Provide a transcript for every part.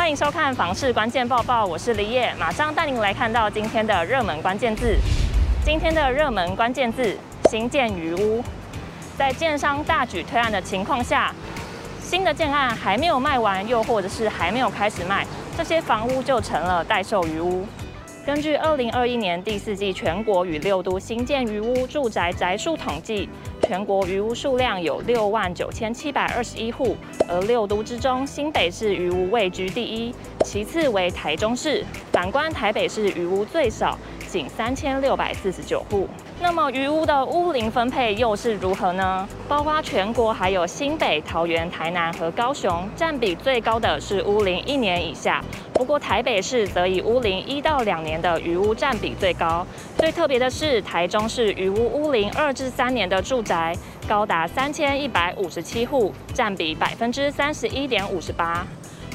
欢迎收看房市关键报报，我是李叶，马上带您来看到今天的热门关键字。今天的热门关键字：新建余屋。在建商大举推案的情况下，新的建案还没有卖完，又或者是还没有开始卖，这些房屋就成了待售余屋。根据二零二一年第四季全国与六都新建余屋住宅宅数统计，全国鱼屋数量有六万九千七百二十一户，而六都之中，新北市鱼屋位居第一，其次为台中市。反观台北市鱼屋最少，仅三千六百四十九户。那么余屋的屋龄分配又是如何呢？包括全国还有新北、桃园、台南和高雄，占比最高的是屋龄一年以下。不过台北市则以屋龄一到两年的余屋占比最高。最特别的是，台中市余屋屋龄二至三年的住宅高达三千一百五十七户，占比百分之三十一点五十八。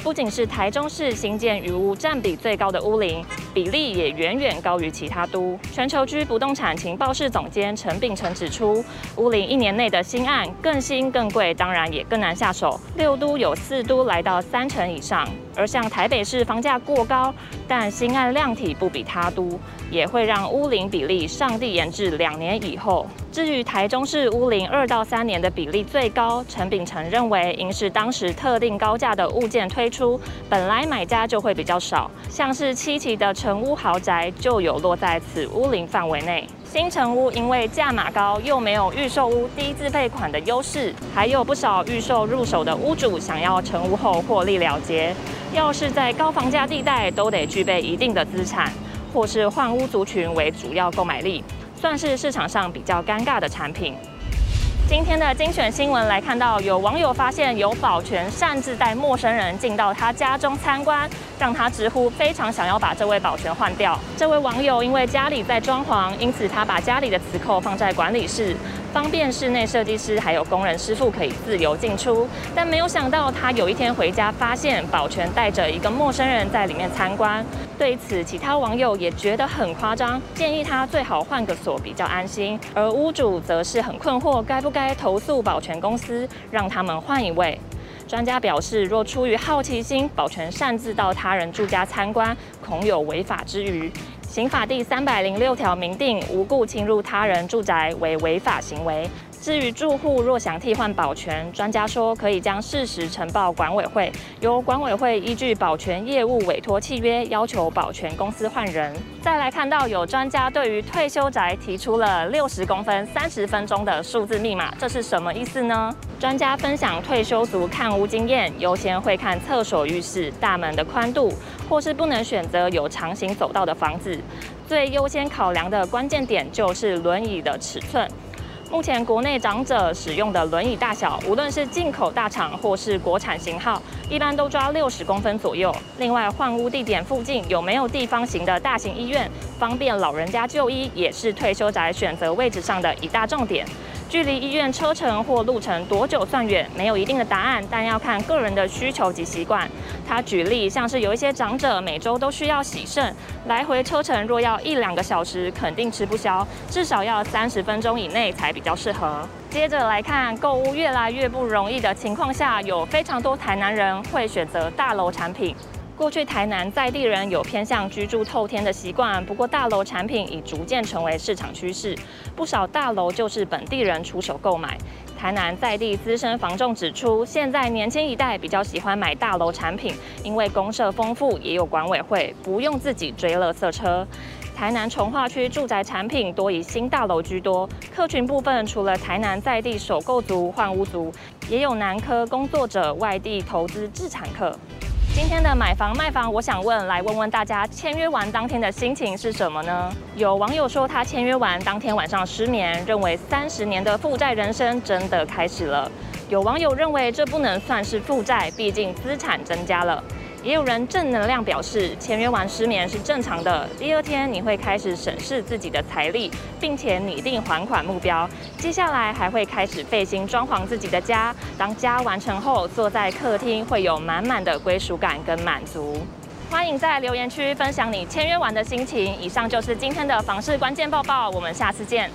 不仅是台中市新建余屋占比最高的屋龄，比例也远远高于其他都。全球居不动产情报室总监陈秉承指出，屋龄一年内的新案更新更贵，当然也更难下手。六都有四都来到三成以上，而像台北市房价过高，但新案量体不比他都，也会让屋龄比例上递延至两年以后。至于台中市屋龄二到三年的比例最高，陈秉承认为，应是当时特定高价的物件推出，本来买家就会比较少，像是七期的成屋豪宅就有落在此屋龄范围内。新成屋因为价码高，又没有预售屋低自备款的优势，还有不少预售入手的屋主想要成屋后获利了结，要是在高房价地带，都得具备一定的资产，或是换屋族群为主要购买力。算是市场上比较尴尬的产品。今天的精选新闻来看到，有网友发现有保全擅自带陌生人进到他家中参观，让他直呼非常想要把这位保全换掉。这位网友因为家里在装潢，因此他把家里的磁扣放在管理室，方便室内设计师还有工人师傅可以自由进出。但没有想到，他有一天回家发现保全带着一个陌生人在里面参观。对此，其他网友也觉得很夸张，建议他最好换个锁比较安心。而屋主则是很困惑，该不该投诉保全公司，让他们换一位？专家表示，若出于好奇心，保全擅自到他人住家参观，恐有违法之余。刑法第三百零六条明定，无故侵入他人住宅为违法行为。至于住户若想替换保全，专家说可以将事实呈报管委会，由管委会依据保全业务委托契约要求保全公司换人。再来看到有专家对于退休宅提出了六十公分三十分钟的数字密码，这是什么意思呢？专家分享退休族看屋经验，优先会看厕所、浴室、大门的宽度，或是不能选择有长行走道的房子。最优先考量的关键点就是轮椅的尺寸。目前国内长者使用的轮椅大小，无论是进口大厂或是国产型号，一般都抓六十公分左右。另外，换屋地点附近有没有地方型的大型医院，方便老人家就医，也是退休宅选择位置上的一大重点。距离医院车程或路程多久算远？没有一定的答案，但要看个人的需求及习惯。他举例，像是有一些长者每周都需要洗肾，来回车程若要一两个小时，肯定吃不消，至少要三十分钟以内才比较适合。接着来看，购物越来越不容易的情况下，有非常多台南人会选择大楼产品。过去台南在地人有偏向居住透天的习惯，不过大楼产品已逐渐成为市场趋势，不少大楼就是本地人出手购买。台南在地资深房仲指出，现在年轻一代比较喜欢买大楼产品，因为公设丰富，也有管委会，不用自己追垃圾车。台南重化区住宅产品多以新大楼居多，客群部分除了台南在地首购族、换屋族，也有南科工作者、外地投资置产客。今天的买房卖房，我想问，来问问大家，签约完当天的心情是什么呢？有网友说他签约完当天晚上失眠，认为三十年的负债人生真的开始了。有网友认为这不能算是负债，毕竟资产增加了。也有人正能量表示，签约完失眠是正常的。第二天你会开始审视自己的财力，并且拟定还款目标。接下来还会开始费心装潢自己的家。当家完成后，坐在客厅会有满满的归属感跟满足。欢迎在留言区分享你签约完的心情。以上就是今天的房市关键报报，我们下次见。